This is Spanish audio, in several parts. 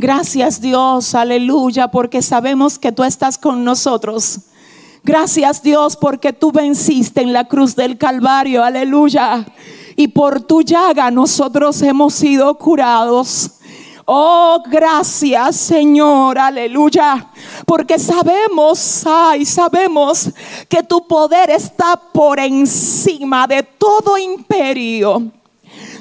Gracias Dios, aleluya, porque sabemos que tú estás con nosotros. Gracias Dios porque tú venciste en la cruz del Calvario, aleluya. Y por tu llaga nosotros hemos sido curados. Oh, gracias Señor, aleluya. Porque sabemos, ay, sabemos que tu poder está por encima de todo imperio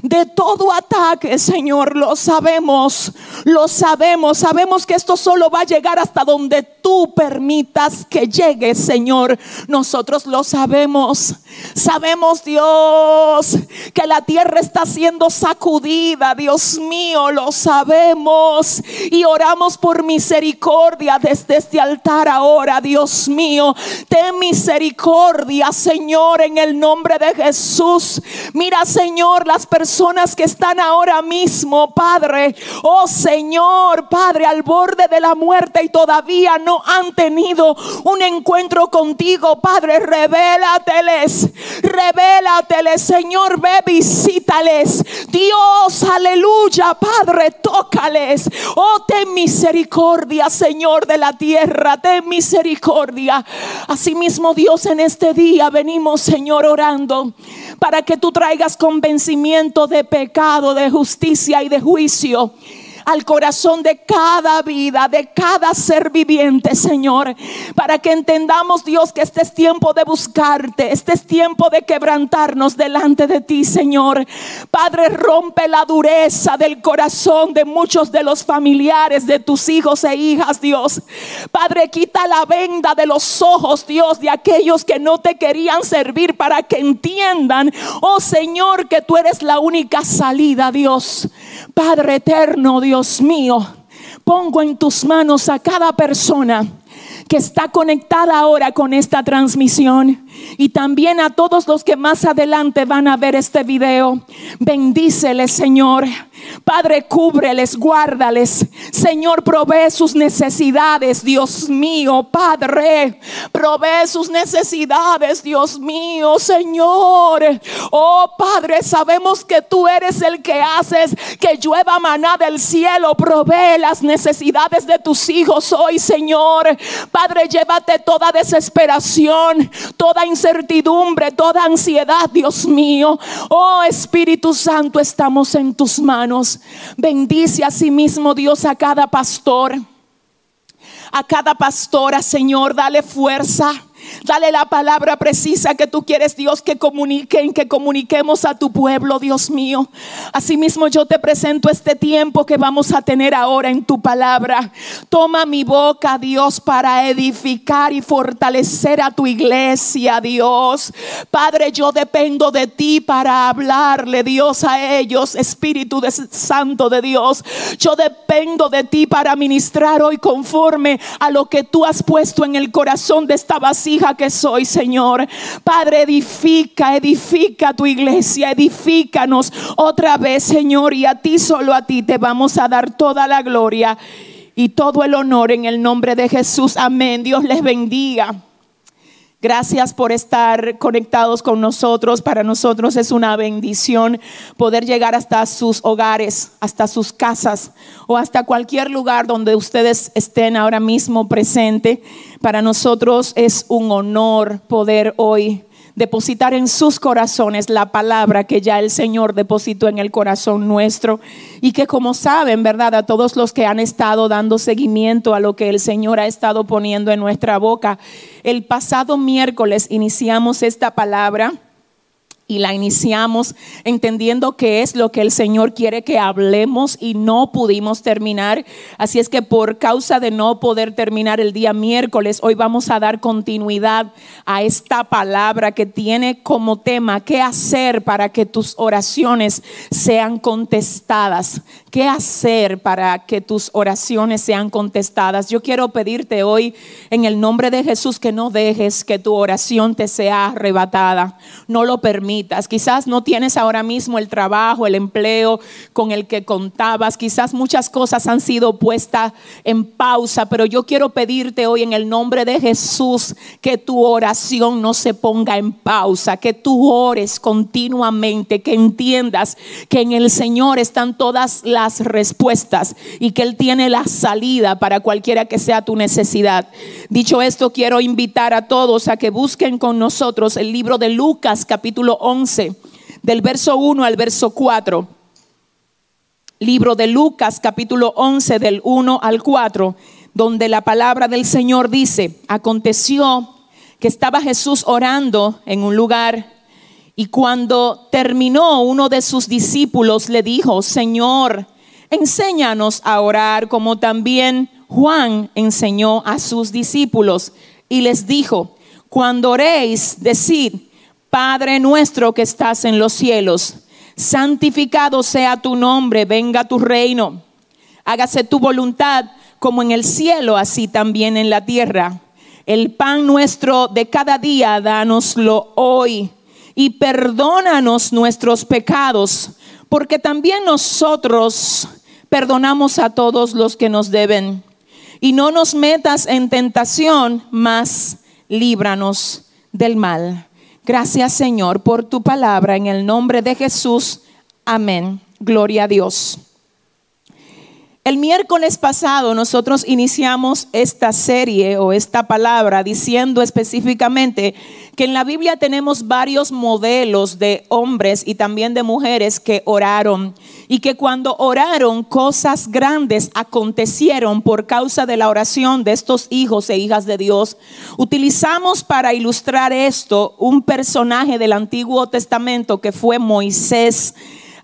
de todo ataque, Señor. Lo sabemos, lo sabemos. Sabemos que esto solo va a llegar hasta donde tú permitas que llegue, Señor. Nosotros lo sabemos. Sabemos, Dios, que la tierra está siendo sacudida. Dios mío, lo sabemos. Y oramos por misericordia desde este altar ahora, Dios mío. Ten misericordia, Señor, en el nombre de Jesús. Mira, Señor, las personas que están ahora mismo, Padre, oh Señor, Padre, al borde de la muerte y todavía no han tenido un encuentro contigo, Padre, revélateles, revélateles, Señor, ve, visítales. Dios, aleluya, Padre, tócales. Oh, ten misericordia, Señor de la tierra, ten misericordia. Asimismo, Dios, en este día venimos, Señor, orando para que tú traigas convencimiento de pecado, de justicia y de juicio al corazón de cada vida, de cada ser viviente, Señor. Para que entendamos, Dios, que este es tiempo de buscarte, este es tiempo de quebrantarnos delante de ti, Señor. Padre, rompe la dureza del corazón de muchos de los familiares de tus hijos e hijas, Dios. Padre, quita la venda de los ojos, Dios, de aquellos que no te querían servir para que entiendan, oh Señor, que tú eres la única salida, Dios. Padre eterno, Dios mío, pongo en tus manos a cada persona que está conectada ahora con esta transmisión y también a todos los que más adelante van a ver este video. Bendíceles, Señor. Padre, cúbreles, guárdales. Señor, provee sus necesidades, Dios mío. Padre, provee sus necesidades, Dios mío, Señor. Oh, Padre, sabemos que tú eres el que haces que llueva maná del cielo. Provee las necesidades de tus hijos hoy, Señor. Padre, llévate toda desesperación, toda incertidumbre, toda ansiedad, Dios mío. Oh Espíritu Santo, estamos en tus manos. Bendice a sí mismo, Dios, a cada pastor. A cada pastora, Señor, dale fuerza. Dale la palabra precisa que tú quieres, Dios, que comuniquen, que comuniquemos a tu pueblo, Dios mío. Asimismo, yo te presento este tiempo que vamos a tener ahora en tu palabra. Toma mi boca, Dios, para edificar y fortalecer a tu iglesia, Dios. Padre, yo dependo de ti para hablarle, Dios, a ellos, Espíritu Santo de Dios. Yo dependo de ti para ministrar hoy conforme a lo que tú has puesto en el corazón de esta que soy, Señor. Padre, edifica, edifica tu iglesia, edifícanos otra vez, Señor, y a ti, solo a ti, te vamos a dar toda la gloria y todo el honor en el nombre de Jesús. Amén. Dios les bendiga. Gracias por estar conectados con nosotros. Para nosotros es una bendición poder llegar hasta sus hogares, hasta sus casas o hasta cualquier lugar donde ustedes estén ahora mismo presente. Para nosotros es un honor poder hoy depositar en sus corazones la palabra que ya el Señor depositó en el corazón nuestro y que como saben, ¿verdad? A todos los que han estado dando seguimiento a lo que el Señor ha estado poniendo en nuestra boca, el pasado miércoles iniciamos esta palabra y la iniciamos entendiendo que es lo que el Señor quiere que hablemos y no pudimos terminar. Así es que por causa de no poder terminar el día miércoles, hoy vamos a dar continuidad a esta palabra que tiene como tema qué hacer para que tus oraciones sean contestadas. ¿Qué hacer para que tus oraciones sean contestadas? Yo quiero pedirte hoy en el nombre de Jesús que no dejes que tu oración te sea arrebatada. No lo permitas. Quizás no tienes ahora mismo el trabajo, el empleo con el que contabas. Quizás muchas cosas han sido puestas en pausa, pero yo quiero pedirte hoy en el nombre de Jesús que tu oración no se ponga en pausa, que tú ores continuamente, que entiendas que en el Señor están todas las respuestas y que Él tiene la salida para cualquiera que sea tu necesidad. Dicho esto, quiero invitar a todos a que busquen con nosotros el libro de Lucas capítulo 11, del verso 1 al verso 4. Libro de Lucas capítulo 11 del 1 al 4, donde la palabra del Señor dice, aconteció que estaba Jesús orando en un lugar y cuando terminó uno de sus discípulos le dijo, Señor, enséñanos a orar como también Juan enseñó a sus discípulos y les dijo, cuando oréis, decid, Padre nuestro que estás en los cielos, santificado sea tu nombre, venga tu reino, hágase tu voluntad como en el cielo, así también en la tierra. El pan nuestro de cada día, dánoslo hoy y perdónanos nuestros pecados, porque también nosotros perdonamos a todos los que nos deben. Y no nos metas en tentación, mas líbranos del mal. Gracias Señor por tu palabra en el nombre de Jesús. Amén. Gloria a Dios. El miércoles pasado nosotros iniciamos esta serie o esta palabra diciendo específicamente que en la Biblia tenemos varios modelos de hombres y también de mujeres que oraron y que cuando oraron cosas grandes acontecieron por causa de la oración de estos hijos e hijas de Dios. Utilizamos para ilustrar esto un personaje del Antiguo Testamento que fue Moisés.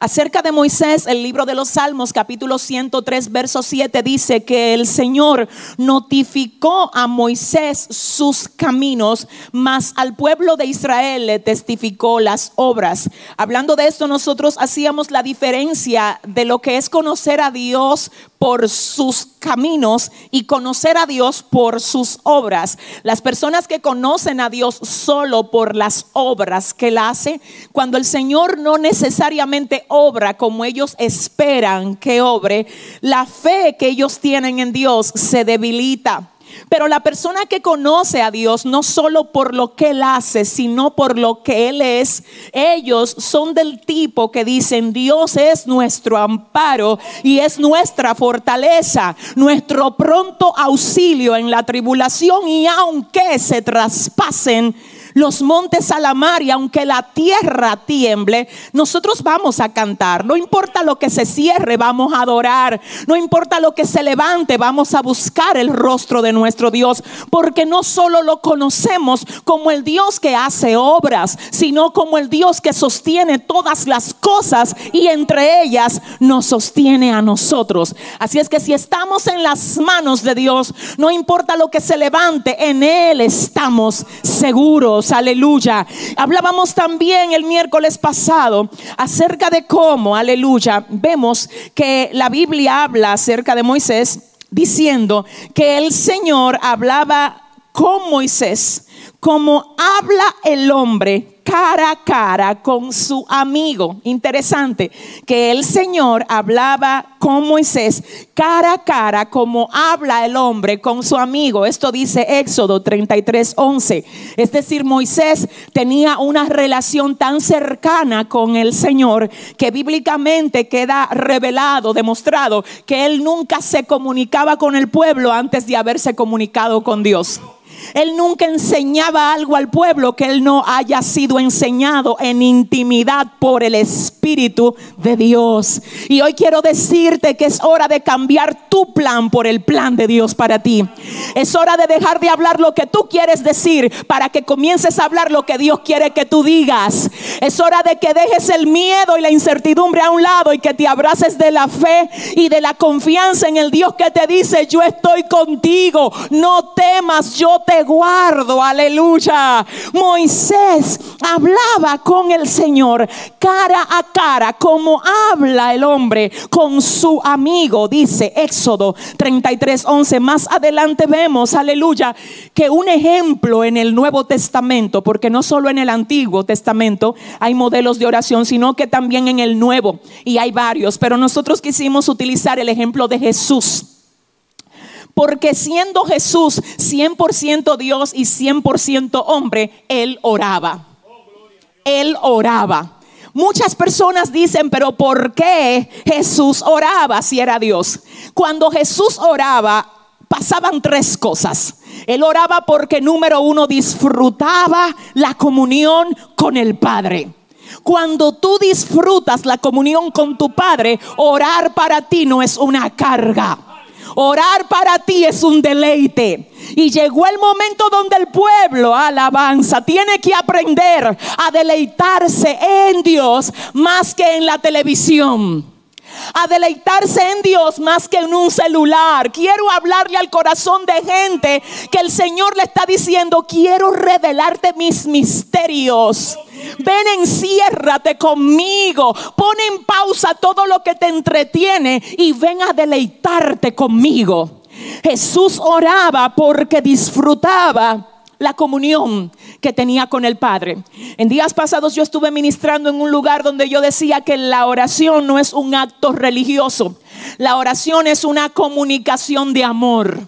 Acerca de Moisés, el libro de los Salmos, capítulo 103, verso 7, dice que el Señor notificó a Moisés sus caminos, mas al pueblo de Israel le testificó las obras. Hablando de esto, nosotros hacíamos la diferencia de lo que es conocer a Dios por sus caminos y conocer a Dios por sus obras. Las personas que conocen a Dios solo por las obras que él hace, cuando el Señor no necesariamente obra como ellos esperan que obre, la fe que ellos tienen en Dios se debilita. Pero la persona que conoce a Dios, no solo por lo que Él hace, sino por lo que Él es, ellos son del tipo que dicen, Dios es nuestro amparo y es nuestra fortaleza, nuestro pronto auxilio en la tribulación y aunque se traspasen los montes a la mar y aunque la tierra tiemble, nosotros vamos a cantar. No importa lo que se cierre, vamos a adorar. No importa lo que se levante, vamos a buscar el rostro de nuestro Dios. Porque no solo lo conocemos como el Dios que hace obras, sino como el Dios que sostiene todas las cosas y entre ellas nos sostiene a nosotros. Así es que si estamos en las manos de Dios, no importa lo que se levante, en Él estamos seguros aleluya. Hablábamos también el miércoles pasado acerca de cómo, aleluya, vemos que la Biblia habla acerca de Moisés diciendo que el Señor hablaba con Moisés como habla el hombre cara a cara con su amigo. Interesante que el Señor hablaba con Moisés cara a cara como habla el hombre con su amigo. Esto dice Éxodo 33, 11. Es decir, Moisés tenía una relación tan cercana con el Señor que bíblicamente queda revelado, demostrado que él nunca se comunicaba con el pueblo antes de haberse comunicado con Dios. Él nunca enseñaba algo al pueblo que él no haya sido enseñado en intimidad por el Espíritu de Dios. Y hoy quiero decirte que es hora de cambiar tu plan por el plan de Dios para ti. Es hora de dejar de hablar lo que tú quieres decir para que comiences a hablar lo que Dios quiere que tú digas. Es hora de que dejes el miedo y la incertidumbre a un lado y que te abraces de la fe y de la confianza en el Dios que te dice, yo estoy contigo, no temas, yo te guardo, aleluya. Moisés hablaba con el Señor cara a cara, como habla el hombre con su amigo, dice Éxodo 33, 11. Más adelante vemos, aleluya, que un ejemplo en el Nuevo Testamento, porque no solo en el Antiguo Testamento hay modelos de oración, sino que también en el Nuevo, y hay varios, pero nosotros quisimos utilizar el ejemplo de Jesús. Porque siendo Jesús 100% Dios y 100% hombre, Él oraba. Él oraba. Muchas personas dicen, pero ¿por qué Jesús oraba si era Dios? Cuando Jesús oraba, pasaban tres cosas. Él oraba porque número uno disfrutaba la comunión con el Padre. Cuando tú disfrutas la comunión con tu Padre, orar para ti no es una carga. Orar para ti es un deleite. Y llegó el momento donde el pueblo, alabanza, tiene que aprender a deleitarse en Dios más que en la televisión a deleitarse en Dios más que en un celular. Quiero hablarle al corazón de gente que el Señor le está diciendo, quiero revelarte mis misterios. Ven, enciérrate conmigo. Pon en pausa todo lo que te entretiene y ven a deleitarte conmigo. Jesús oraba porque disfrutaba la comunión que tenía con el Padre. En días pasados yo estuve ministrando en un lugar donde yo decía que la oración no es un acto religioso, la oración es una comunicación de amor.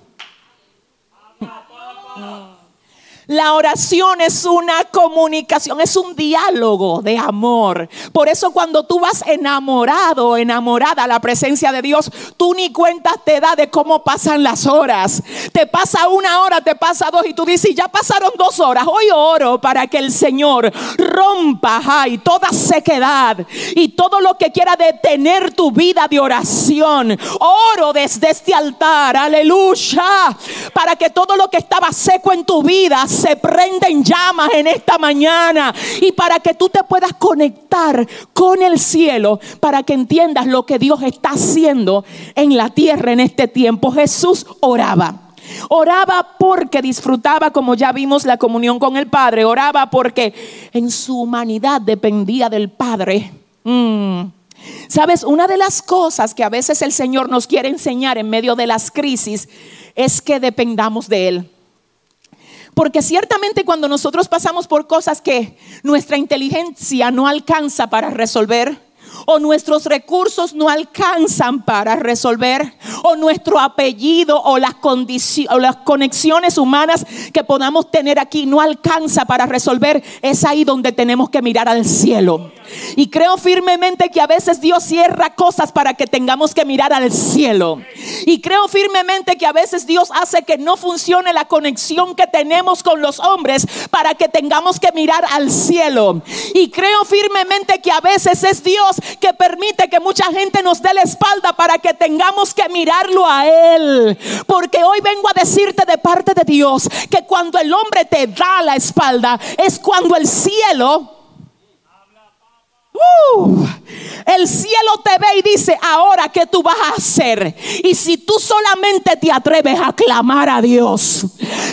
La oración es una comunicación, es un diálogo de amor. Por eso cuando tú vas enamorado, enamorada a la presencia de Dios, tú ni cuenta te da de cómo pasan las horas. Te pasa una hora, te pasa dos y tú dices, ya pasaron dos horas. Hoy oro para que el Señor rompa ay, toda sequedad y todo lo que quiera detener tu vida de oración. Oro desde este altar, aleluya, para que todo lo que estaba seco en tu vida se prenden llamas en esta mañana y para que tú te puedas conectar con el cielo, para que entiendas lo que Dios está haciendo en la tierra en este tiempo. Jesús oraba. Oraba porque disfrutaba, como ya vimos, la comunión con el Padre. Oraba porque en su humanidad dependía del Padre. Mm. Sabes, una de las cosas que a veces el Señor nos quiere enseñar en medio de las crisis es que dependamos de Él. Porque ciertamente cuando nosotros pasamos por cosas que nuestra inteligencia no alcanza para resolver, o nuestros recursos no alcanzan para resolver, o nuestro apellido o las, o las conexiones humanas que podamos tener aquí no alcanza para resolver, es ahí donde tenemos que mirar al cielo. Y creo firmemente que a veces Dios cierra cosas para que tengamos que mirar al cielo. Y creo firmemente que a veces Dios hace que no funcione la conexión que tenemos con los hombres para que tengamos que mirar al cielo. Y creo firmemente que a veces es Dios que permite que mucha gente nos dé la espalda para que tengamos que mirarlo a Él. Porque hoy vengo a decirte de parte de Dios que cuando el hombre te da la espalda es cuando el cielo Uh, el cielo te ve y dice, ahora qué tú vas a hacer. Y si tú solamente te atreves a clamar a Dios,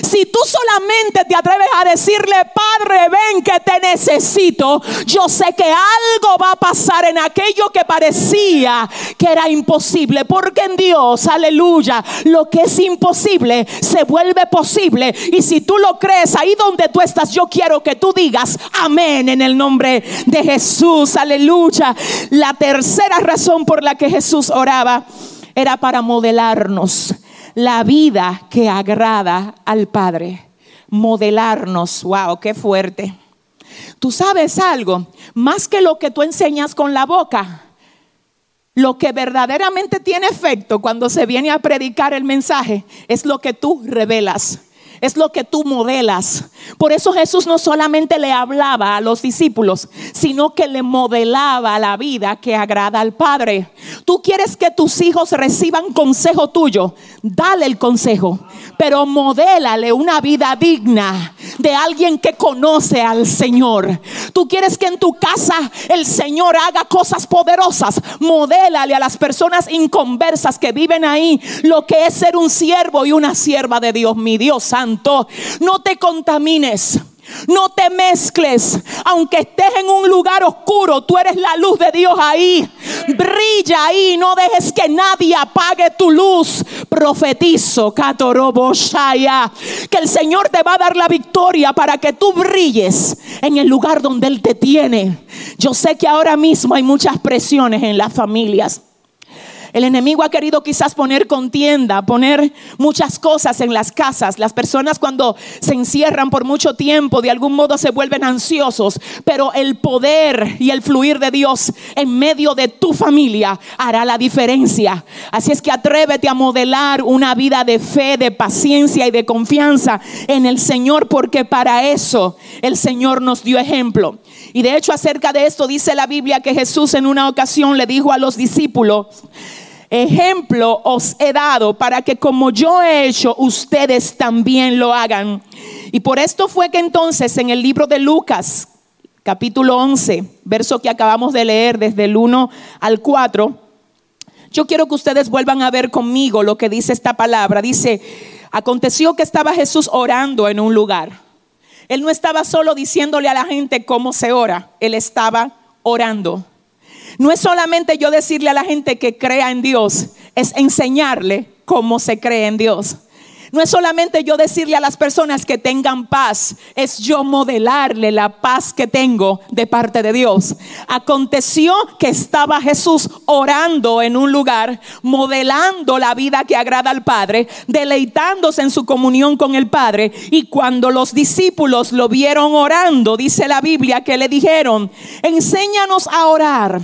si tú solamente te atreves a decirle, Padre, ven que te necesito, yo sé que algo va a pasar en aquello que parecía que era imposible. Porque en Dios, aleluya, lo que es imposible se vuelve posible. Y si tú lo crees ahí donde tú estás, yo quiero que tú digas amén en el nombre de Jesús aleluya. La tercera razón por la que Jesús oraba era para modelarnos la vida que agrada al Padre. Modelarnos, wow, qué fuerte. Tú sabes algo, más que lo que tú enseñas con la boca, lo que verdaderamente tiene efecto cuando se viene a predicar el mensaje es lo que tú revelas es lo que tú modelas. Por eso Jesús no solamente le hablaba a los discípulos, sino que le modelaba la vida que agrada al Padre. Tú quieres que tus hijos reciban consejo tuyo, dale el consejo, pero modélale una vida digna de alguien que conoce al Señor. Tú quieres que en tu casa el Señor haga cosas poderosas, modélale a las personas inconversas que viven ahí lo que es ser un siervo y una sierva de Dios, mi Dios santo No te contamines. No te mezcles. Aunque estés en un lugar oscuro, tú eres la luz de Dios ahí. Brilla ahí. No dejes que nadie apague tu luz. Profetizo, que el Señor te va a dar la victoria para que tú brilles en el lugar donde Él te tiene. Yo sé que ahora mismo hay muchas presiones en las familias. El enemigo ha querido quizás poner contienda, poner muchas cosas en las casas. Las personas cuando se encierran por mucho tiempo de algún modo se vuelven ansiosos, pero el poder y el fluir de Dios en medio de tu familia hará la diferencia. Así es que atrévete a modelar una vida de fe, de paciencia y de confianza en el Señor, porque para eso el Señor nos dio ejemplo. Y de hecho acerca de esto dice la Biblia que Jesús en una ocasión le dijo a los discípulos, ejemplo os he dado para que como yo he hecho, ustedes también lo hagan. Y por esto fue que entonces en el libro de Lucas, capítulo 11, verso que acabamos de leer desde el 1 al 4, yo quiero que ustedes vuelvan a ver conmigo lo que dice esta palabra. Dice, aconteció que estaba Jesús orando en un lugar. Él no estaba solo diciéndole a la gente cómo se ora, él estaba orando. No es solamente yo decirle a la gente que crea en Dios, es enseñarle cómo se cree en Dios. No es solamente yo decirle a las personas que tengan paz, es yo modelarle la paz que tengo de parte de Dios. Aconteció que estaba Jesús orando en un lugar, modelando la vida que agrada al Padre, deleitándose en su comunión con el Padre. Y cuando los discípulos lo vieron orando, dice la Biblia que le dijeron, enséñanos a orar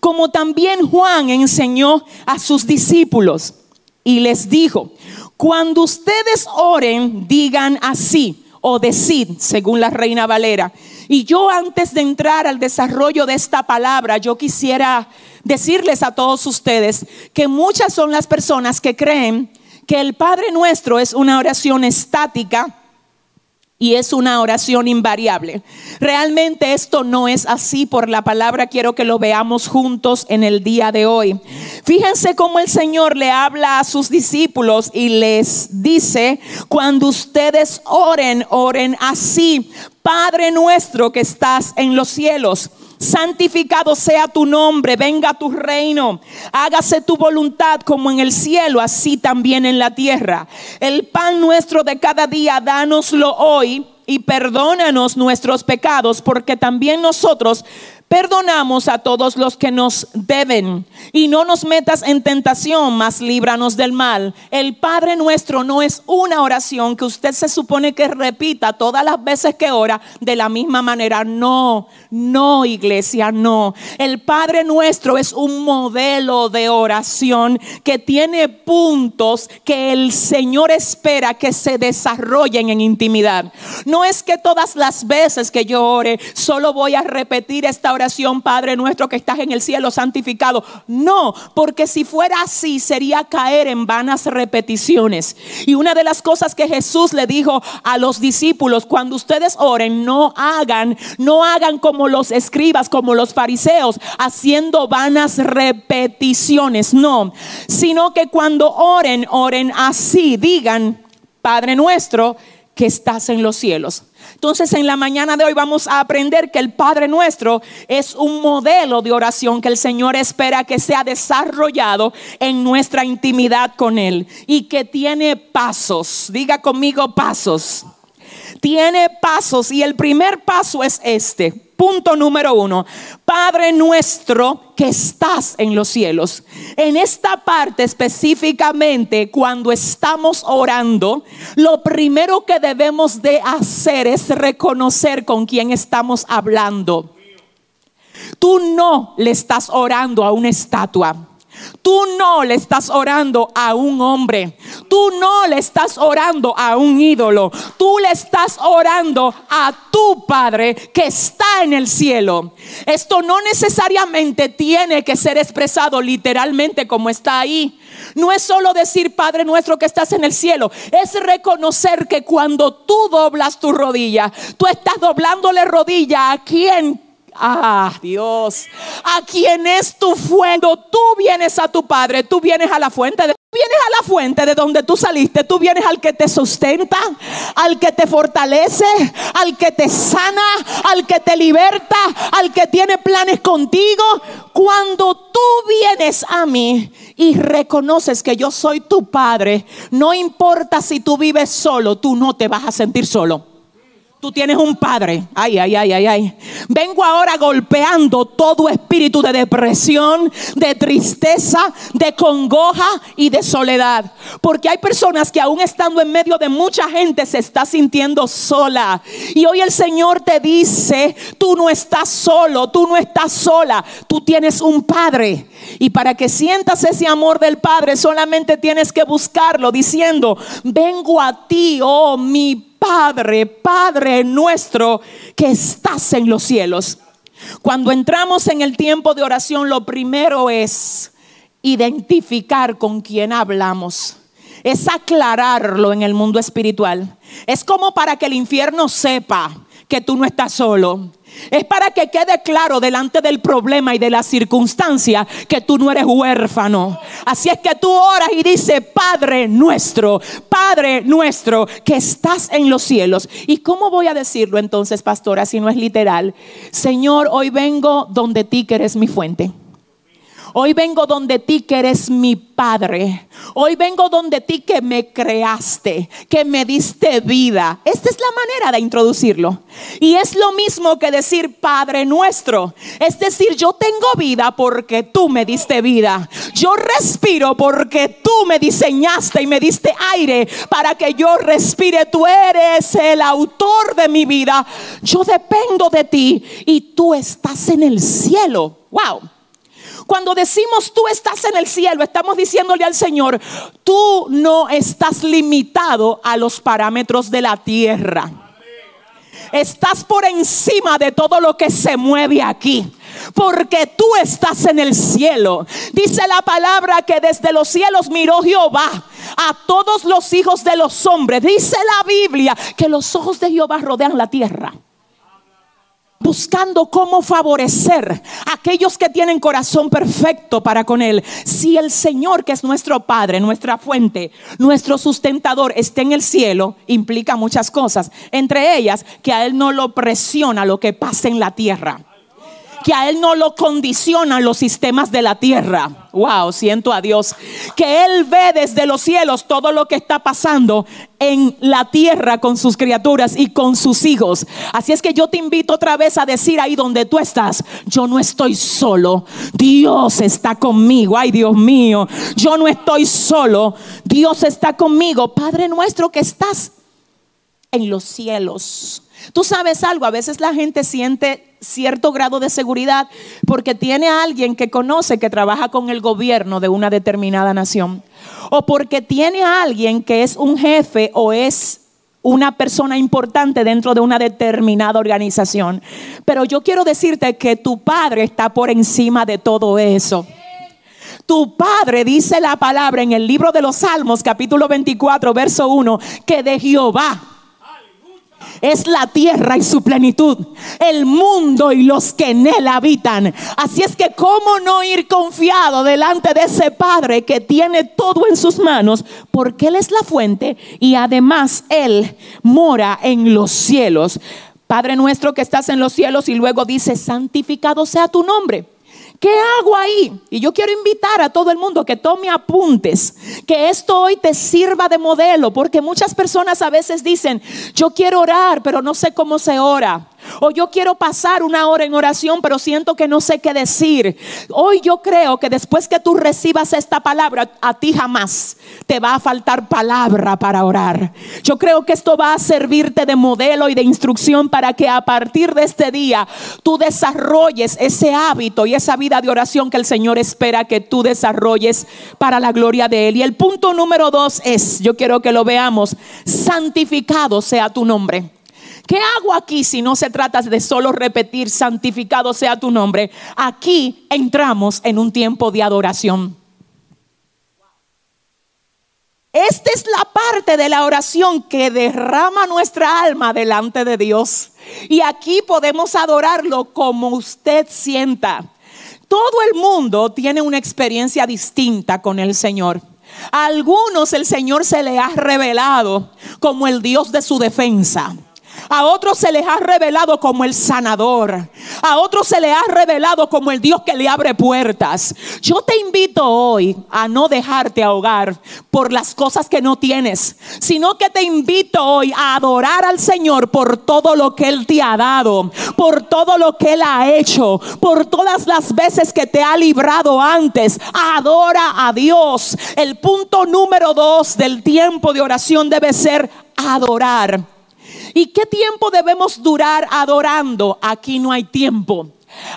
como también Juan enseñó a sus discípulos y les dijo, cuando ustedes oren, digan así o decid, según la reina Valera. Y yo antes de entrar al desarrollo de esta palabra, yo quisiera decirles a todos ustedes que muchas son las personas que creen que el Padre nuestro es una oración estática y es una oración invariable. Realmente esto no es así por la palabra. Quiero que lo veamos juntos en el día de hoy. Fíjense cómo el Señor le habla a sus discípulos y les dice, cuando ustedes oren, oren así. Padre nuestro que estás en los cielos santificado sea tu nombre, venga tu reino, hágase tu voluntad como en el cielo, así también en la tierra. El pan nuestro de cada día, dánoslo hoy y perdónanos nuestros pecados, porque también nosotros Perdonamos a todos los que nos deben y no nos metas en tentación, mas líbranos del mal. El Padre nuestro no es una oración que usted se supone que repita todas las veces que ora de la misma manera. No, no, iglesia, no. El Padre nuestro es un modelo de oración que tiene puntos que el Señor espera que se desarrollen en intimidad. No es que todas las veces que yo ore solo voy a repetir esta oración Padre nuestro que estás en el cielo, santificado. No, porque si fuera así sería caer en vanas repeticiones. Y una de las cosas que Jesús le dijo a los discípulos, cuando ustedes oren, no hagan, no hagan como los escribas, como los fariseos, haciendo vanas repeticiones. No, sino que cuando oren, oren así, digan, Padre nuestro que estás en los cielos. Entonces en la mañana de hoy vamos a aprender que el Padre nuestro es un modelo de oración que el Señor espera que sea desarrollado en nuestra intimidad con Él y que tiene pasos. Diga conmigo pasos. Tiene pasos y el primer paso es este. Punto número uno, Padre nuestro que estás en los cielos. En esta parte específicamente, cuando estamos orando, lo primero que debemos de hacer es reconocer con quién estamos hablando. Tú no le estás orando a una estatua. Tú no le estás orando a un hombre. Tú no le estás orando a un ídolo. Tú le estás orando a tu Padre que está en el cielo. Esto no necesariamente tiene que ser expresado literalmente como está ahí. No es solo decir Padre nuestro que estás en el cielo. Es reconocer que cuando tú doblas tu rodilla, tú estás doblándole rodilla a quien Ah, Dios. A quien es tu fuente. Tú vienes a tu Padre, tú vienes a la fuente de vienes a la fuente de donde tú saliste, tú vienes al que te sustenta, al que te fortalece, al que te sana, al que te liberta, al que tiene planes contigo. Cuando tú vienes a mí y reconoces que yo soy tu padre, no importa si tú vives solo, tú no te vas a sentir solo. Tú tienes un padre. Ay, ay, ay, ay, ay. Vengo ahora golpeando todo espíritu de depresión, de tristeza, de congoja y de soledad. Porque hay personas que aún estando en medio de mucha gente se está sintiendo sola. Y hoy el Señor te dice, tú no estás solo, tú no estás sola, tú tienes un padre. Y para que sientas ese amor del Padre, solamente tienes que buscarlo diciendo, vengo a ti, oh mi Padre, Padre nuestro que estás en los cielos. Cuando entramos en el tiempo de oración, lo primero es identificar con quién hablamos. Es aclararlo en el mundo espiritual. Es como para que el infierno sepa que tú no estás solo. Es para que quede claro delante del problema y de la circunstancia que tú no eres huérfano. Así es que tú oras y dices, Padre nuestro, Padre nuestro, que estás en los cielos. ¿Y cómo voy a decirlo entonces, pastora, si no es literal? Señor, hoy vengo donde ti que eres mi fuente. Hoy vengo donde ti que eres mi Padre. Hoy vengo donde ti que me creaste, que me diste vida. Esta es la manera de introducirlo. Y es lo mismo que decir Padre nuestro. Es decir, yo tengo vida porque tú me diste vida. Yo respiro porque tú me diseñaste y me diste aire para que yo respire. Tú eres el autor de mi vida. Yo dependo de ti y tú estás en el cielo. Wow. Cuando decimos tú estás en el cielo, estamos diciéndole al Señor, tú no estás limitado a los parámetros de la tierra. Estás por encima de todo lo que se mueve aquí. Porque tú estás en el cielo. Dice la palabra que desde los cielos miró Jehová a todos los hijos de los hombres. Dice la Biblia que los ojos de Jehová rodean la tierra buscando cómo favorecer a aquellos que tienen corazón perfecto para con Él. Si el Señor, que es nuestro Padre, nuestra fuente, nuestro sustentador, está en el cielo, implica muchas cosas. Entre ellas, que a Él no lo presiona lo que pasa en la tierra que a Él no lo condicionan los sistemas de la tierra. Wow, siento a Dios. Que Él ve desde los cielos todo lo que está pasando en la tierra con sus criaturas y con sus hijos. Así es que yo te invito otra vez a decir ahí donde tú estás, yo no estoy solo, Dios está conmigo. Ay Dios mío, yo no estoy solo, Dios está conmigo. Padre nuestro que estás en los cielos. Tú sabes algo, a veces la gente siente cierto grado de seguridad porque tiene a alguien que conoce que trabaja con el gobierno de una determinada nación. O porque tiene a alguien que es un jefe o es una persona importante dentro de una determinada organización. Pero yo quiero decirte que tu padre está por encima de todo eso. Tu padre dice la palabra en el libro de los Salmos, capítulo 24, verso 1, que de Jehová es la tierra y su plenitud, el mundo y los que en él habitan. Así es que, ¿cómo no ir confiado delante de ese Padre que tiene todo en sus manos? Porque Él es la fuente y además Él mora en los cielos. Padre nuestro que estás en los cielos y luego dice, santificado sea tu nombre. ¿Qué hago ahí? Y yo quiero invitar a todo el mundo que tome apuntes, que esto hoy te sirva de modelo, porque muchas personas a veces dicen, yo quiero orar, pero no sé cómo se ora. O yo quiero pasar una hora en oración, pero siento que no sé qué decir. Hoy yo creo que después que tú recibas esta palabra, a ti jamás te va a faltar palabra para orar. Yo creo que esto va a servirte de modelo y de instrucción para que a partir de este día tú desarrolles ese hábito y esa vida de oración que el Señor espera que tú desarrolles para la gloria de Él. Y el punto número dos es, yo quiero que lo veamos, santificado sea tu nombre. ¿Qué hago aquí si no se trata de solo repetir, santificado sea tu nombre? Aquí entramos en un tiempo de adoración. Esta es la parte de la oración que derrama nuestra alma delante de Dios. Y aquí podemos adorarlo como usted sienta. Todo el mundo tiene una experiencia distinta con el Señor. A algunos el Señor se le ha revelado como el Dios de su defensa. A otros se les ha revelado como el sanador. A otros se les ha revelado como el Dios que le abre puertas. Yo te invito hoy a no dejarte ahogar por las cosas que no tienes, sino que te invito hoy a adorar al Señor por todo lo que Él te ha dado, por todo lo que Él ha hecho, por todas las veces que te ha librado antes. Adora a Dios. El punto número dos del tiempo de oración debe ser adorar. ¿Y qué tiempo debemos durar adorando? Aquí no hay tiempo.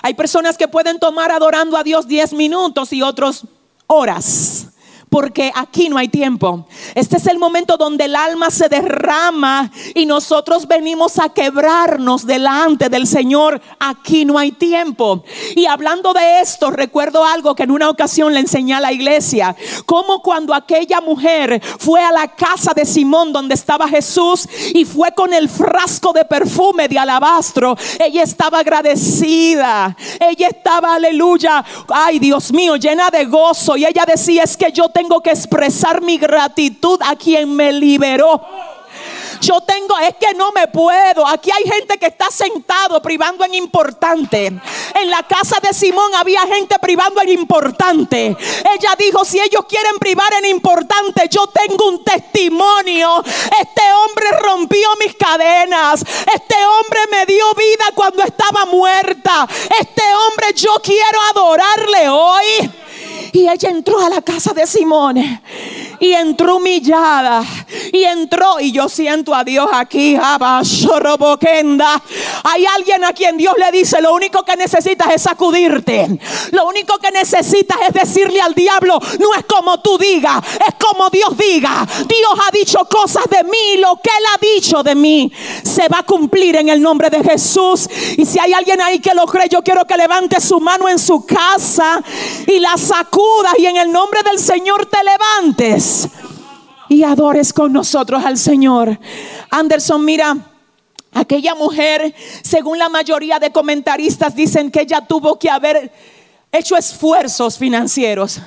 Hay personas que pueden tomar adorando a Dios 10 minutos y otros horas porque aquí no hay tiempo. Este es el momento donde el alma se derrama y nosotros venimos a quebrarnos delante del Señor. Aquí no hay tiempo. Y hablando de esto, recuerdo algo que en una ocasión le enseñé a la iglesia, como cuando aquella mujer fue a la casa de Simón donde estaba Jesús y fue con el frasco de perfume de alabastro, ella estaba agradecida, ella estaba, aleluya, ay Dios mío, llena de gozo y ella decía, es que yo te tengo que expresar mi gratitud a quien me liberó. Yo tengo, es que no me puedo. Aquí hay gente que está sentado privando en importante. En la casa de Simón había gente privando en importante. Ella dijo, si ellos quieren privar en importante, yo tengo un testimonio. Este hombre rompió mis cadenas. Este hombre me dio vida cuando estaba muerta. Este hombre yo quiero adorarle hoy. Y ella entró a la casa de Simón. Y entró humillada. Y entró y yo siento a Dios aquí hay alguien a quien Dios le dice lo único que necesitas es sacudirte. Lo único que necesitas es decirle al diablo no es como tú digas es como Dios diga. Dios ha dicho cosas de mí lo que él ha dicho de mí se va a cumplir en el nombre de Jesús. Y si hay alguien ahí que lo cree yo quiero que levante su mano en su casa y la y en el nombre del Señor te levantes y adores con nosotros al Señor. Anderson, mira, aquella mujer, según la mayoría de comentaristas, dicen que ella tuvo que haber hecho esfuerzos financieros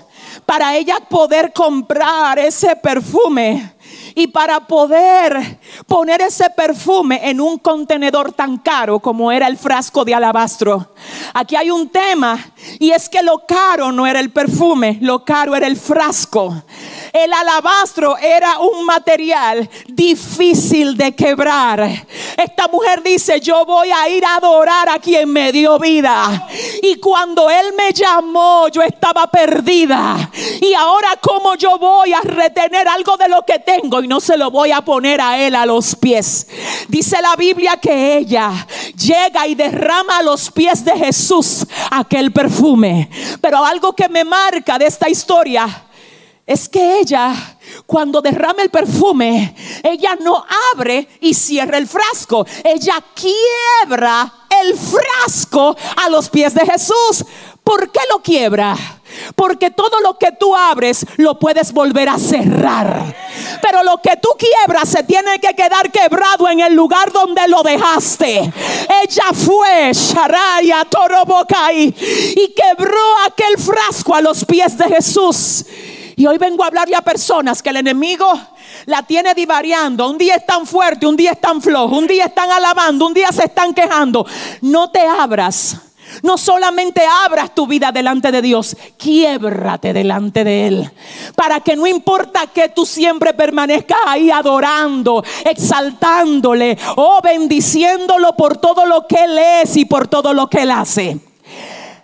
para ella poder comprar ese perfume y para poder poner ese perfume en un contenedor tan caro como era el frasco de alabastro. Aquí hay un tema y es que lo caro no era el perfume, lo caro era el frasco. El alabastro era un material difícil de quebrar. Esta mujer dice, yo voy a ir a adorar a quien me dio vida. Y cuando Él me llamó, yo estaba perdida. Y ahora como yo voy a retener algo de lo que tengo y no se lo voy a poner a Él a los pies. Dice la Biblia que ella llega y derrama a los pies de Jesús aquel perfume. Pero algo que me marca de esta historia es que ella, cuando derrama el perfume, ella no abre y cierra el frasco. Ella quiebra el frasco a los pies de Jesús. ¿Por qué lo quiebra? Porque todo lo que tú abres lo puedes volver a cerrar. Pero lo que tú quiebras se tiene que quedar quebrado en el lugar donde lo dejaste. Ella fue Sharaya Torobokai y quebró aquel frasco a los pies de Jesús. Y hoy vengo a hablarle a personas que el enemigo la tiene divariando. Un día están fuerte, un día están flojo, un día están alabando, un día se están quejando. No te abras. No solamente abras tu vida delante de Dios, quiebrate delante de Él. Para que no importa que tú siempre permanezcas ahí adorando, exaltándole o bendiciéndolo por todo lo que Él es y por todo lo que Él hace.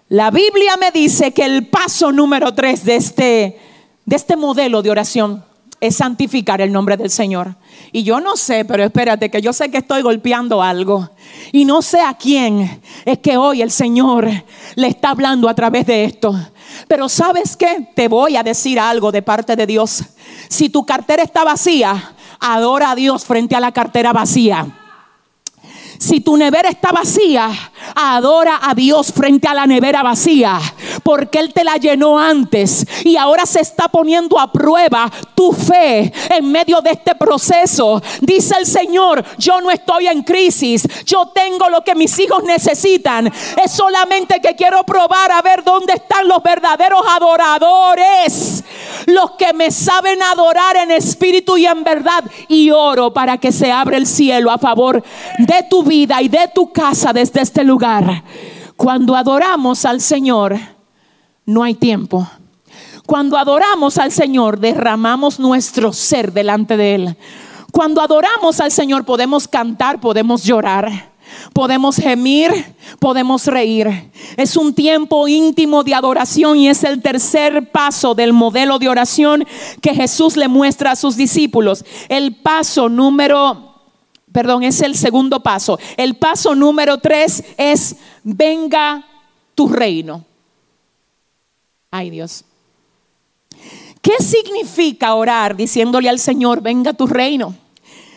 La Biblia me dice que el paso número tres de este de este modelo de oración es santificar el nombre del Señor. Y yo no sé, pero espérate, que yo sé que estoy golpeando algo. Y no sé a quién es que hoy el Señor le está hablando a través de esto. Pero sabes qué, te voy a decir algo de parte de Dios. Si tu cartera está vacía, adora a Dios frente a la cartera vacía. Si tu nevera está vacía, adora a Dios frente a la nevera vacía. Porque Él te la llenó antes y ahora se está poniendo a prueba tu fe en medio de este proceso. Dice el Señor, yo no estoy en crisis, yo tengo lo que mis hijos necesitan. Es solamente que quiero probar a ver dónde están los verdaderos adoradores, los que me saben adorar en espíritu y en verdad. Y oro para que se abra el cielo a favor de tu vida y de tu casa desde este lugar. Cuando adoramos al Señor, no hay tiempo. Cuando adoramos al Señor, derramamos nuestro ser delante de Él. Cuando adoramos al Señor, podemos cantar, podemos llorar. Podemos gemir, podemos reír. Es un tiempo íntimo de adoración y es el tercer paso del modelo de oración que Jesús le muestra a sus discípulos. El paso número, perdón, es el segundo paso. El paso número tres es, venga tu reino. Ay Dios. ¿Qué significa orar diciéndole al Señor, venga tu reino?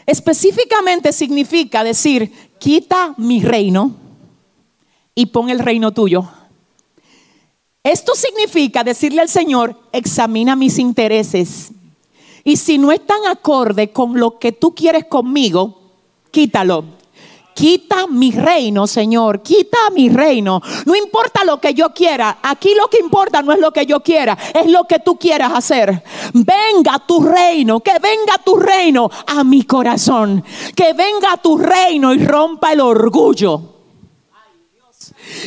Específicamente significa decir, quita mi reino y pon el reino tuyo. Esto significa decirle al Señor, examina mis intereses. Y si no están acorde con lo que tú quieres conmigo, quítalo. Quita mi reino, Señor, quita mi reino. No importa lo que yo quiera, aquí lo que importa no es lo que yo quiera, es lo que tú quieras hacer. Venga tu reino, que venga tu reino a mi corazón, que venga tu reino y rompa el orgullo.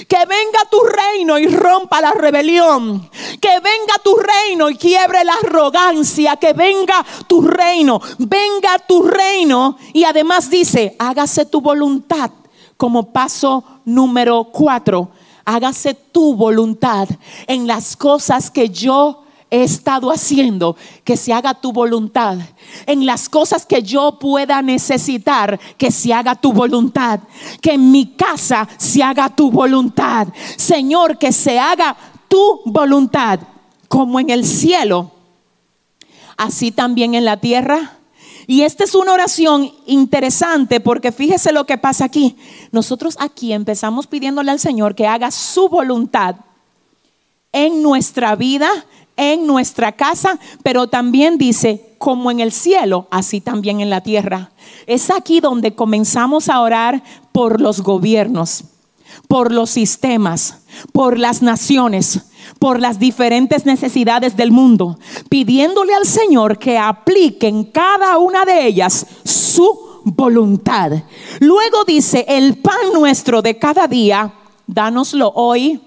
Que venga tu reino y rompa la rebelión. Que venga tu reino y quiebre la arrogancia. Que venga tu reino. Venga tu reino. Y además dice, hágase tu voluntad como paso número cuatro. Hágase tu voluntad en las cosas que yo he estado haciendo, que se haga tu voluntad. En las cosas que yo pueda necesitar, que se haga tu voluntad. Que en mi casa se haga tu voluntad. Señor, que se haga tu voluntad, como en el cielo, así también en la tierra. Y esta es una oración interesante porque fíjese lo que pasa aquí. Nosotros aquí empezamos pidiéndole al Señor que haga su voluntad en nuestra vida, en nuestra casa, pero también dice, como en el cielo, así también en la tierra. Es aquí donde comenzamos a orar por los gobiernos, por los sistemas, por las naciones, por las diferentes necesidades del mundo, pidiéndole al Señor que aplique en cada una de ellas su voluntad. Luego dice, el pan nuestro de cada día, dánoslo hoy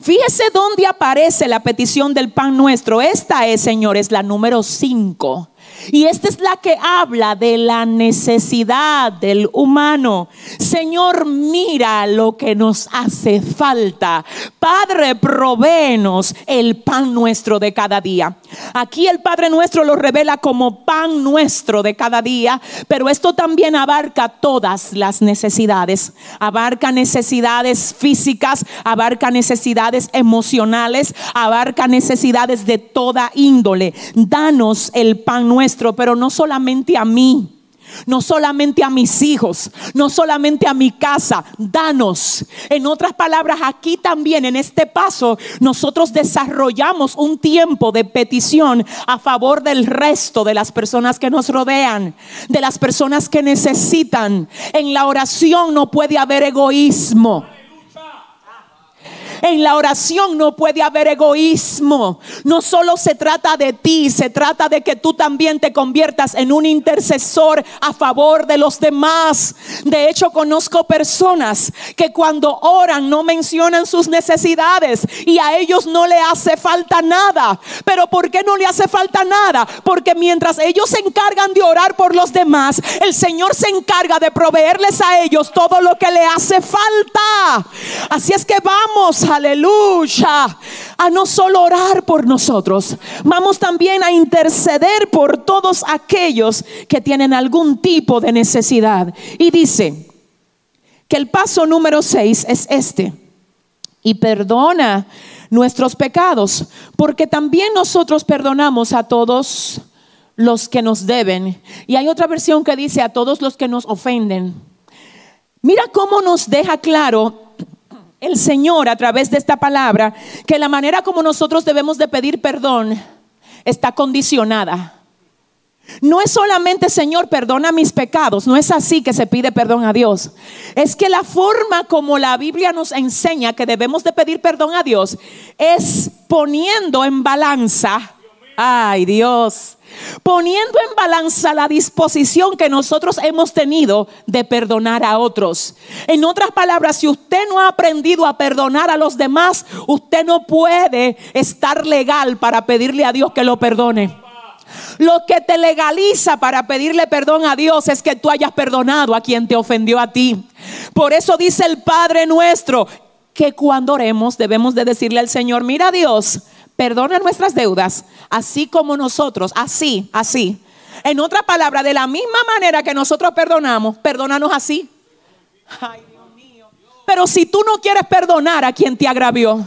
Fíjese dónde aparece la petición del pan nuestro. Esta es, señores, la número 5. Y esta es la que habla de la necesidad del humano. Señor, mira lo que nos hace falta. Padre, provéenos el pan nuestro de cada día. Aquí el Padre nuestro lo revela como pan nuestro de cada día, pero esto también abarca todas las necesidades. Abarca necesidades físicas, abarca necesidades emocionales, abarca necesidades de toda índole. Danos el pan nuestro, pero no solamente a mí no solamente a mis hijos, no solamente a mi casa, danos. En otras palabras, aquí también en este paso nosotros desarrollamos un tiempo de petición a favor del resto de las personas que nos rodean, de las personas que necesitan. En la oración no puede haber egoísmo. En la oración no puede haber egoísmo. No solo se trata de ti, se trata de que tú también te conviertas en un intercesor a favor de los demás. De hecho, conozco personas que cuando oran no mencionan sus necesidades y a ellos no le hace falta nada. Pero ¿por qué no le hace falta nada? Porque mientras ellos se encargan de orar por los demás, el Señor se encarga de proveerles a ellos todo lo que le hace falta. Así es que vamos aleluya, a no solo orar por nosotros, vamos también a interceder por todos aquellos que tienen algún tipo de necesidad. Y dice que el paso número 6 es este, y perdona nuestros pecados, porque también nosotros perdonamos a todos los que nos deben. Y hay otra versión que dice a todos los que nos ofenden. Mira cómo nos deja claro el Señor a través de esta palabra que la manera como nosotros debemos de pedir perdón está condicionada. No es solamente, Señor, perdona mis pecados, no es así que se pide perdón a Dios. Es que la forma como la Biblia nos enseña que debemos de pedir perdón a Dios es poniendo en balanza, ay Dios, poniendo en balanza la disposición que nosotros hemos tenido de perdonar a otros. En otras palabras, si usted no ha aprendido a perdonar a los demás, usted no puede estar legal para pedirle a Dios que lo perdone. Lo que te legaliza para pedirle perdón a Dios es que tú hayas perdonado a quien te ofendió a ti. Por eso dice el Padre nuestro que cuando oremos debemos de decirle al Señor, mira Dios, perdona nuestras deudas, así como nosotros, así, así. En otra palabra, de la misma manera que nosotros perdonamos, perdónanos así. Ay, Dios mío. Pero si tú no quieres perdonar a quien te agravió,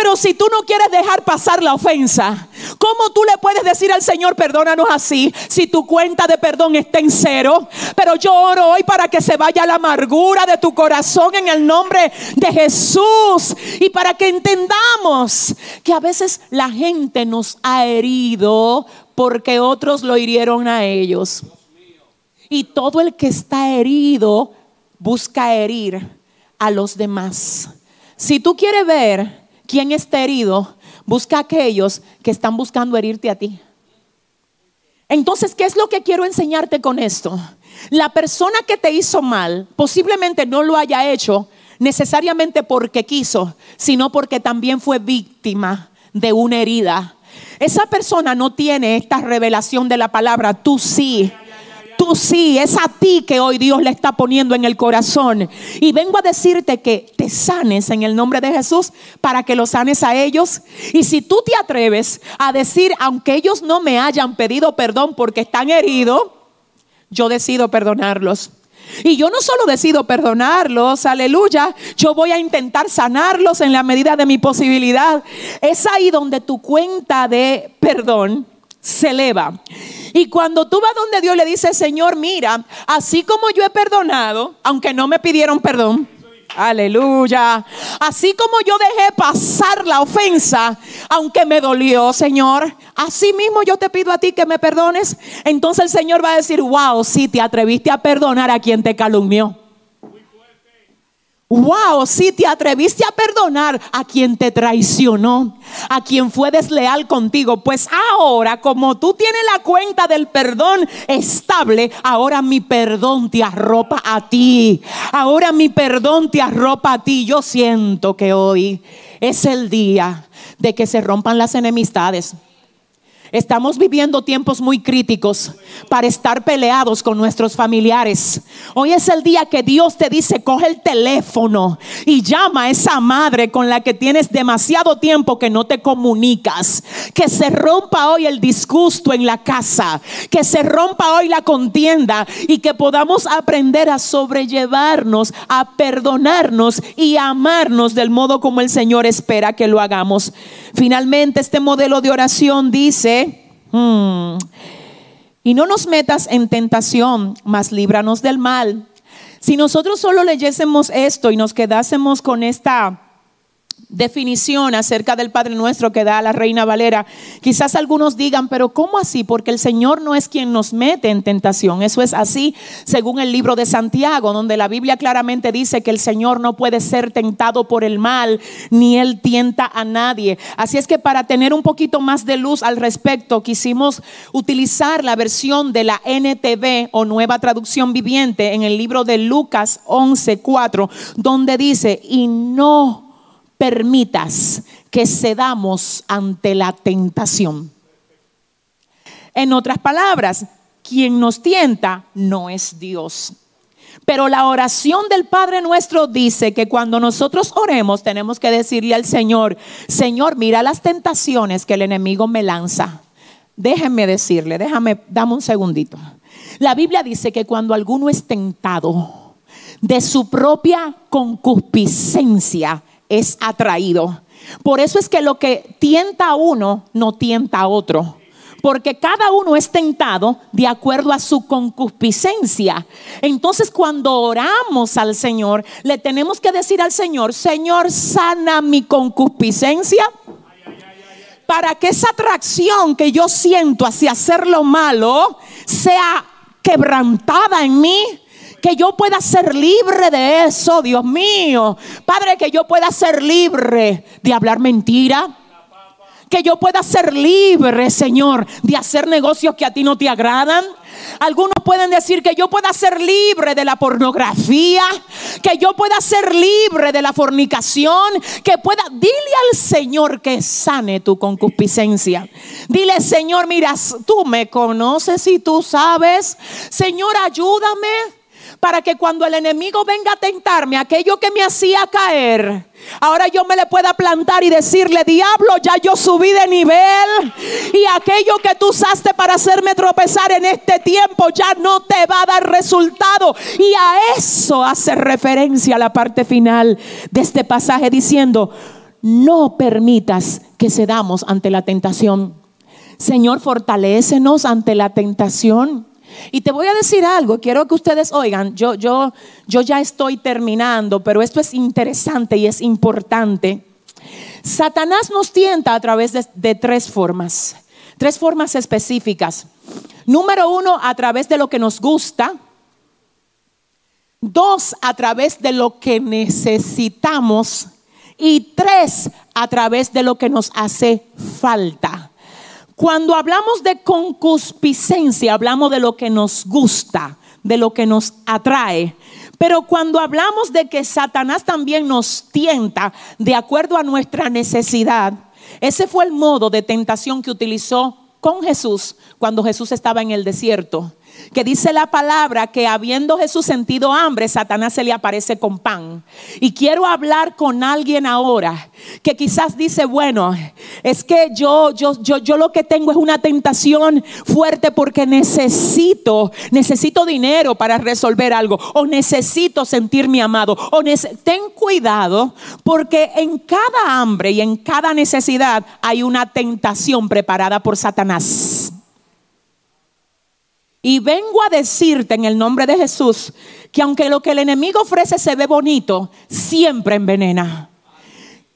pero si tú no quieres dejar pasar la ofensa, ¿cómo tú le puedes decir al Señor, perdónanos así, si tu cuenta de perdón está en cero? Pero yo oro hoy para que se vaya la amargura de tu corazón en el nombre de Jesús y para que entendamos que a veces la gente nos ha herido porque otros lo hirieron a ellos. Y todo el que está herido busca herir a los demás. Si tú quieres ver ¿Quién está herido? Busca a aquellos que están buscando herirte a ti. Entonces, ¿qué es lo que quiero enseñarte con esto? La persona que te hizo mal posiblemente no lo haya hecho necesariamente porque quiso, sino porque también fue víctima de una herida. Esa persona no tiene esta revelación de la palabra, tú sí. Sí, es a ti que hoy Dios le está poniendo en el corazón. Y vengo a decirte que te sanes en el nombre de Jesús para que lo sanes a ellos. Y si tú te atreves a decir, aunque ellos no me hayan pedido perdón porque están heridos, yo decido perdonarlos. Y yo no solo decido perdonarlos, aleluya, yo voy a intentar sanarlos en la medida de mi posibilidad. Es ahí donde tu cuenta de perdón se eleva. Y cuando tú vas donde Dios le dice, Señor, mira, así como yo he perdonado, aunque no me pidieron perdón, Aleluya. Así como yo dejé pasar la ofensa, aunque me dolió, Señor, así mismo yo te pido a ti que me perdones. Entonces el Señor va a decir, wow, si te atreviste a perdonar a quien te calumnió. Wow, si te atreviste a perdonar a quien te traicionó, a quien fue desleal contigo, pues ahora como tú tienes la cuenta del perdón estable, ahora mi perdón te arropa a ti. Ahora mi perdón te arropa a ti. Yo siento que hoy es el día de que se rompan las enemistades. Estamos viviendo tiempos muy críticos para estar peleados con nuestros familiares. Hoy es el día que Dios te dice, coge el teléfono y llama a esa madre con la que tienes demasiado tiempo que no te comunicas. Que se rompa hoy el disgusto en la casa. Que se rompa hoy la contienda y que podamos aprender a sobrellevarnos, a perdonarnos y a amarnos del modo como el Señor espera que lo hagamos. Finalmente, este modelo de oración dice, hmm, y no nos metas en tentación, mas líbranos del mal. Si nosotros solo leyésemos esto y nos quedásemos con esta definición acerca del Padre Nuestro que da la Reina Valera, quizás algunos digan, pero ¿cómo así? Porque el Señor no es quien nos mete en tentación. Eso es así según el libro de Santiago, donde la Biblia claramente dice que el Señor no puede ser tentado por el mal, ni Él tienta a nadie. Así es que para tener un poquito más de luz al respecto, quisimos utilizar la versión de la NTV o Nueva Traducción Viviente en el libro de Lucas 11:4, donde dice, y no permitas que cedamos ante la tentación. En otras palabras, quien nos tienta no es Dios. Pero la oración del Padre nuestro dice que cuando nosotros oremos tenemos que decirle al Señor, Señor, mira las tentaciones que el enemigo me lanza. Déjenme decirle, déjame, dame un segundito. La Biblia dice que cuando alguno es tentado de su propia concupiscencia, es atraído. Por eso es que lo que tienta a uno no tienta a otro. porque cada uno es tentado de acuerdo a su concupiscencia. Entonces cuando oramos al Señor, le tenemos que decir al Señor, Señor, sana mi concupiscencia para que esa atracción que yo siento hacia hacer lo malo sea quebrantada en mí que yo pueda ser libre de eso, Dios mío. Padre, que yo pueda ser libre de hablar mentira. Que yo pueda ser libre, Señor, de hacer negocios que a ti no te agradan. Algunos pueden decir que yo pueda ser libre de la pornografía, que yo pueda ser libre de la fornicación, que pueda, dile al Señor que sane tu concupiscencia. Dile, Señor, mira, tú me conoces y tú sabes. Señor, ayúdame para que cuando el enemigo venga a tentarme, aquello que me hacía caer, ahora yo me le pueda plantar y decirle, diablo, ya yo subí de nivel y aquello que tú usaste para hacerme tropezar en este tiempo ya no te va a dar resultado. Y a eso hace referencia la parte final de este pasaje diciendo, no permitas que cedamos ante la tentación. Señor, fortalécenos ante la tentación. Y te voy a decir algo, quiero que ustedes oigan, yo, yo, yo ya estoy terminando, pero esto es interesante y es importante. Satanás nos tienta a través de, de tres formas, tres formas específicas. Número uno, a través de lo que nos gusta. Dos, a través de lo que necesitamos. Y tres, a través de lo que nos hace falta. Cuando hablamos de concupiscencia, hablamos de lo que nos gusta, de lo que nos atrae. Pero cuando hablamos de que Satanás también nos tienta de acuerdo a nuestra necesidad, ese fue el modo de tentación que utilizó con Jesús cuando Jesús estaba en el desierto que dice la palabra que habiendo Jesús sentido hambre, Satanás se le aparece con pan. Y quiero hablar con alguien ahora que quizás dice, bueno, es que yo, yo, yo, yo lo que tengo es una tentación fuerte porque necesito, necesito dinero para resolver algo, o necesito sentirme amado, o ten cuidado porque en cada hambre y en cada necesidad hay una tentación preparada por Satanás. Y vengo a decirte en el nombre de Jesús que aunque lo que el enemigo ofrece se ve bonito, siempre envenena.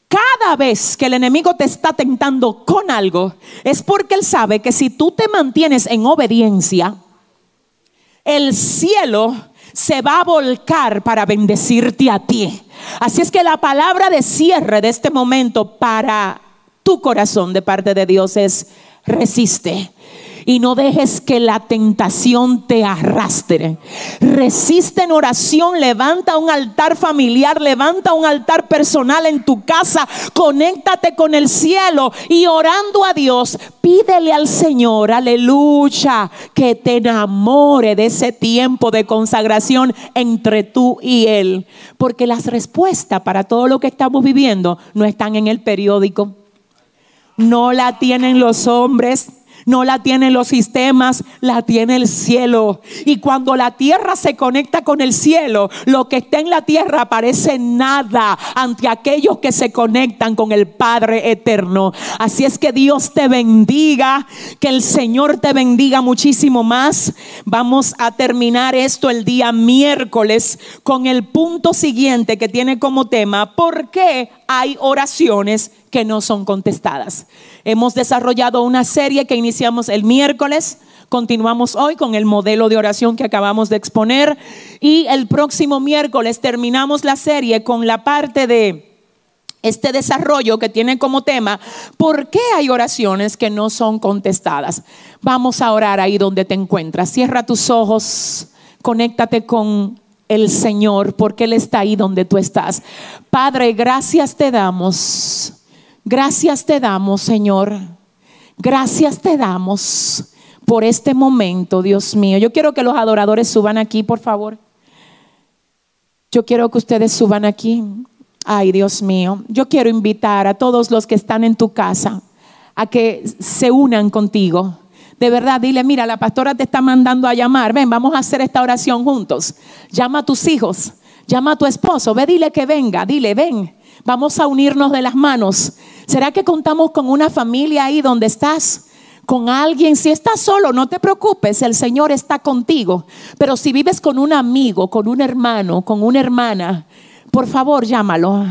Cada vez que el enemigo te está tentando con algo, es porque él sabe que si tú te mantienes en obediencia, el cielo se va a volcar para bendecirte a ti. Así es que la palabra de cierre de este momento para tu corazón de parte de Dios es resiste y no dejes que la tentación te arrastre. Resiste en oración, levanta un altar familiar, levanta un altar personal en tu casa, conéctate con el cielo y orando a Dios, pídele al Señor, aleluya, que te enamore de ese tiempo de consagración entre tú y Él. Porque las respuestas para todo lo que estamos viviendo no están en el periódico. No la tienen los hombres, no la tienen los sistemas, la tiene el cielo. Y cuando la tierra se conecta con el cielo, lo que está en la tierra parece nada ante aquellos que se conectan con el Padre eterno. Así es que Dios te bendiga, que el Señor te bendiga muchísimo más. Vamos a terminar esto el día miércoles con el punto siguiente que tiene como tema, ¿por qué hay oraciones que no son contestadas? Hemos desarrollado una serie que iniciamos el miércoles. Continuamos hoy con el modelo de oración que acabamos de exponer y el próximo miércoles terminamos la serie con la parte de este desarrollo que tiene como tema, ¿por qué hay oraciones que no son contestadas? Vamos a orar ahí donde te encuentras. Cierra tus ojos, conéctate con el Señor, porque Él está ahí donde tú estás. Padre, gracias te damos Gracias te damos, Señor. Gracias te damos por este momento, Dios mío. Yo quiero que los adoradores suban aquí, por favor. Yo quiero que ustedes suban aquí. Ay, Dios mío. Yo quiero invitar a todos los que están en tu casa a que se unan contigo. De verdad, dile, mira, la pastora te está mandando a llamar. Ven, vamos a hacer esta oración juntos. Llama a tus hijos, llama a tu esposo. Ve, dile que venga, dile, ven. Vamos a unirnos de las manos. ¿Será que contamos con una familia ahí donde estás? con alguien. Si estás solo, no te preocupes, el Señor está contigo. Pero si vives con un amigo, con un hermano, con una hermana, por favor llámalo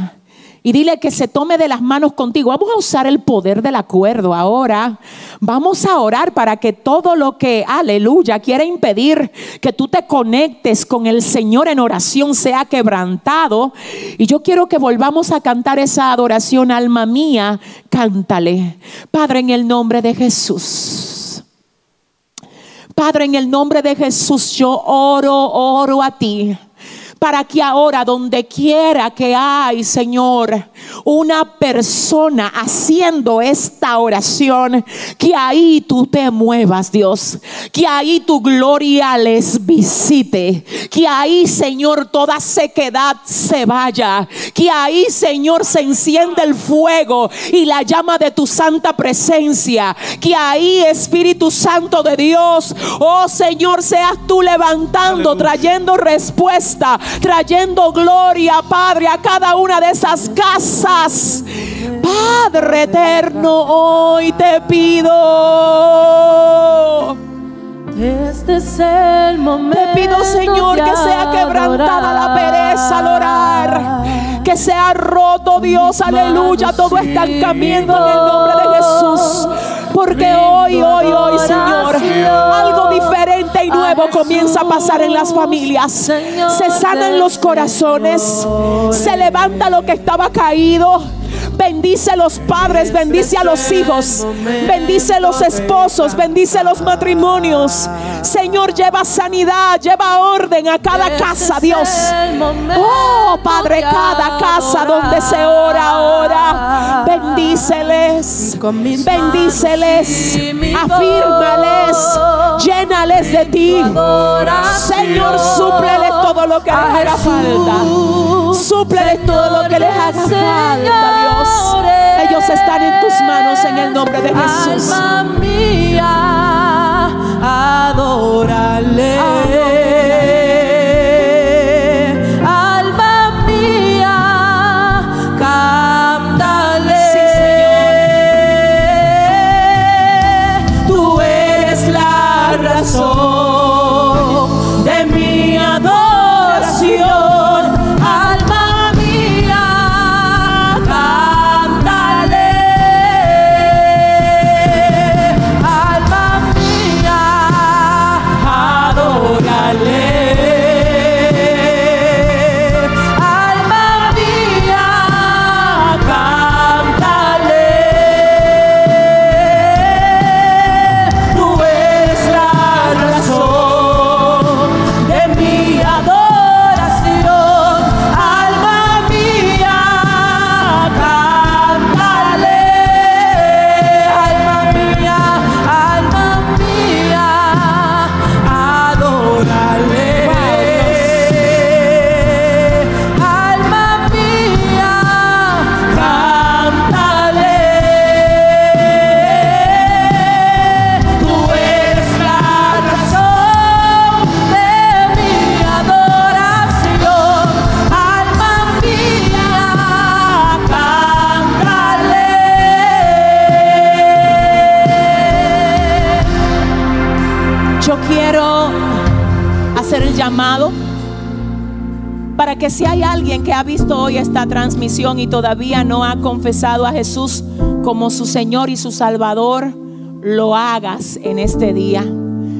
y dile que se tome de las manos contigo. Vamos a usar el poder del acuerdo ahora. Vamos a orar para que todo lo que, aleluya, quiere impedir que tú te conectes con el Señor en oración sea quebrantado. Y yo quiero que volvamos a cantar esa adoración, alma mía, cántale. Padre, en el nombre de Jesús. Padre, en el nombre de Jesús, yo oro, oro a ti para que ahora donde quiera que hay, Señor, una persona haciendo esta oración, que ahí tú te muevas, Dios, que ahí tu gloria les visite, que ahí, Señor, toda sequedad se vaya, que ahí, Señor, se enciende el fuego y la llama de tu santa presencia, que ahí, Espíritu Santo de Dios, oh Señor, seas tú levantando, trayendo respuesta, trayendo gloria, Padre, a cada una de esas casas. Padre eterno, hoy te pido. Este es el momento. Te pido, Señor, que sea quebrantada la pereza al orar. Que sea roto, Dios, aleluya, todo estancamiento en el nombre de Jesús. Porque hoy, hoy, hoy, Señor, algo diferente y nuevo comienza a pasar en las familias. Se sanan los corazones, se levanta lo que estaba caído. Bendice a los padres, bendice a los hijos, bendice a los esposos, bendice a los matrimonios. Señor, lleva sanidad, lleva orden a cada casa, Dios. Oh, Padre, cada casa donde se ora ahora, bendíceles, bendíceles, afírmales, llénales de ti. Señor, súplele todo lo que haga falta. Súplele todo lo que les haga falta, Dios. Ellos están en tus manos en el nombre de Jesús. Alma mía, y todavía no ha confesado a Jesús como su Señor y su Salvador, lo hagas en este día.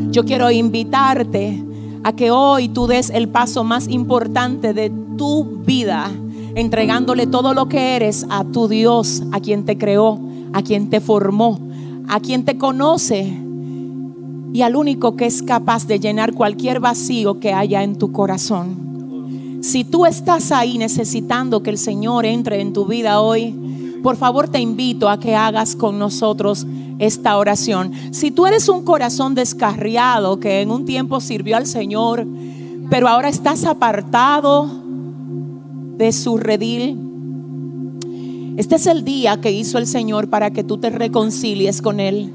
Yo quiero invitarte a que hoy tú des el paso más importante de tu vida, entregándole todo lo que eres a tu Dios, a quien te creó, a quien te formó, a quien te conoce y al único que es capaz de llenar cualquier vacío que haya en tu corazón. Si tú estás ahí necesitando que el Señor entre en tu vida hoy, por favor te invito a que hagas con nosotros esta oración. Si tú eres un corazón descarriado que en un tiempo sirvió al Señor, pero ahora estás apartado de su redil, este es el día que hizo el Señor para que tú te reconcilies con Él.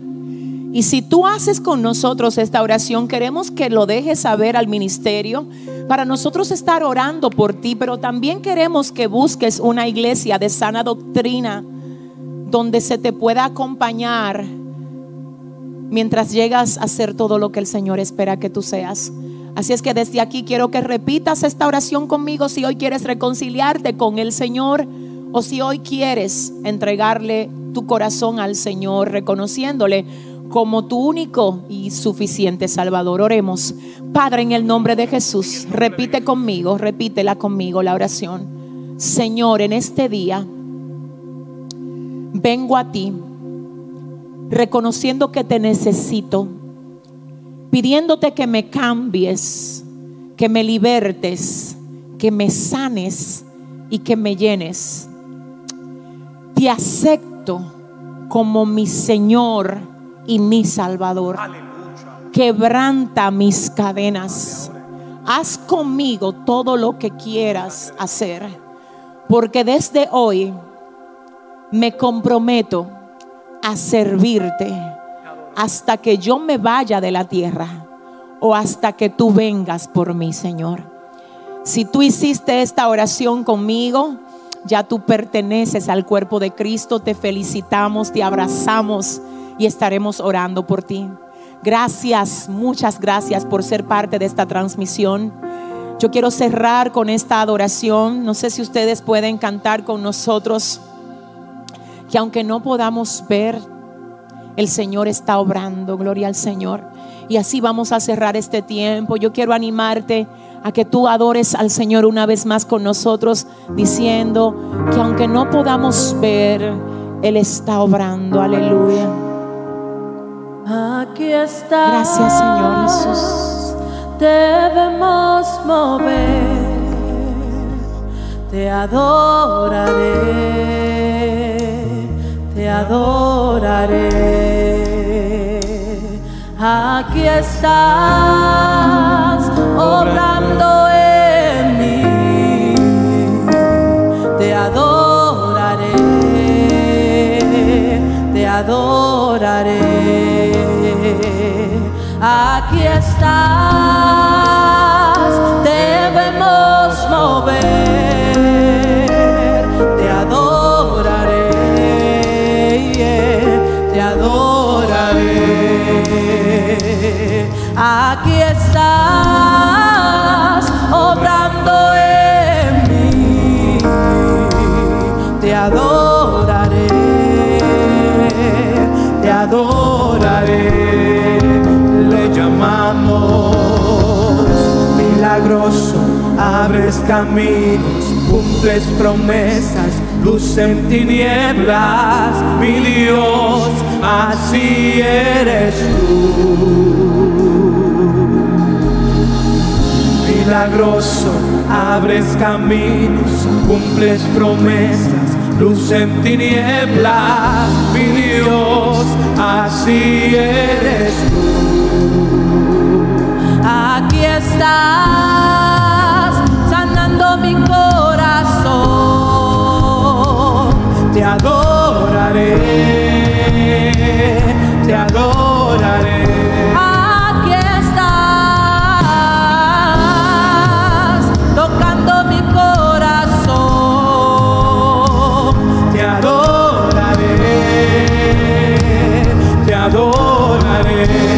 Y si tú haces con nosotros esta oración, queremos que lo dejes saber al ministerio para nosotros estar orando por ti, pero también queremos que busques una iglesia de sana doctrina donde se te pueda acompañar mientras llegas a ser todo lo que el Señor espera que tú seas. Así es que desde aquí quiero que repitas esta oración conmigo si hoy quieres reconciliarte con el Señor o si hoy quieres entregarle tu corazón al Señor reconociéndole como tu único y suficiente Salvador. Oremos. Padre, en el nombre de Jesús, repite conmigo, repítela conmigo la oración. Señor, en este día vengo a ti reconociendo que te necesito, pidiéndote que me cambies, que me libertes, que me sanes y que me llenes. Te acepto como mi Señor y mi Salvador. Quebranta mis cadenas. Haz conmigo todo lo que quieras hacer. Porque desde hoy me comprometo a servirte hasta que yo me vaya de la tierra o hasta que tú vengas por mí, Señor. Si tú hiciste esta oración conmigo, ya tú perteneces al cuerpo de Cristo, te felicitamos, te abrazamos y estaremos orando por ti. Gracias, muchas gracias por ser parte de esta transmisión. Yo quiero cerrar con esta adoración. No sé si ustedes pueden cantar con nosotros, que aunque no podamos ver, el Señor está obrando. Gloria al Señor. Y así vamos a cerrar este tiempo. Yo quiero animarte a que tú adores al Señor una vez más con nosotros, diciendo que aunque no podamos ver, Él está obrando. Aleluya. Aquí está. Gracias, Señor Jesús. Debemos mover. Te adoraré. Te adoraré. Aquí estás obrando en mí. Te adoraré. Te adoraré. Aquí estás, debemos mover. Le llamamos milagroso, abres caminos, cumples promesas, luz en tinieblas, mi Dios, así eres tú. Milagroso, abres caminos, cumples promesas, luz en tinieblas, mi Dios, así eres tú. Estás sanando mi corazón. Te adoraré, te adoraré. Aquí estás tocando mi corazón. Te adoraré, te adoraré.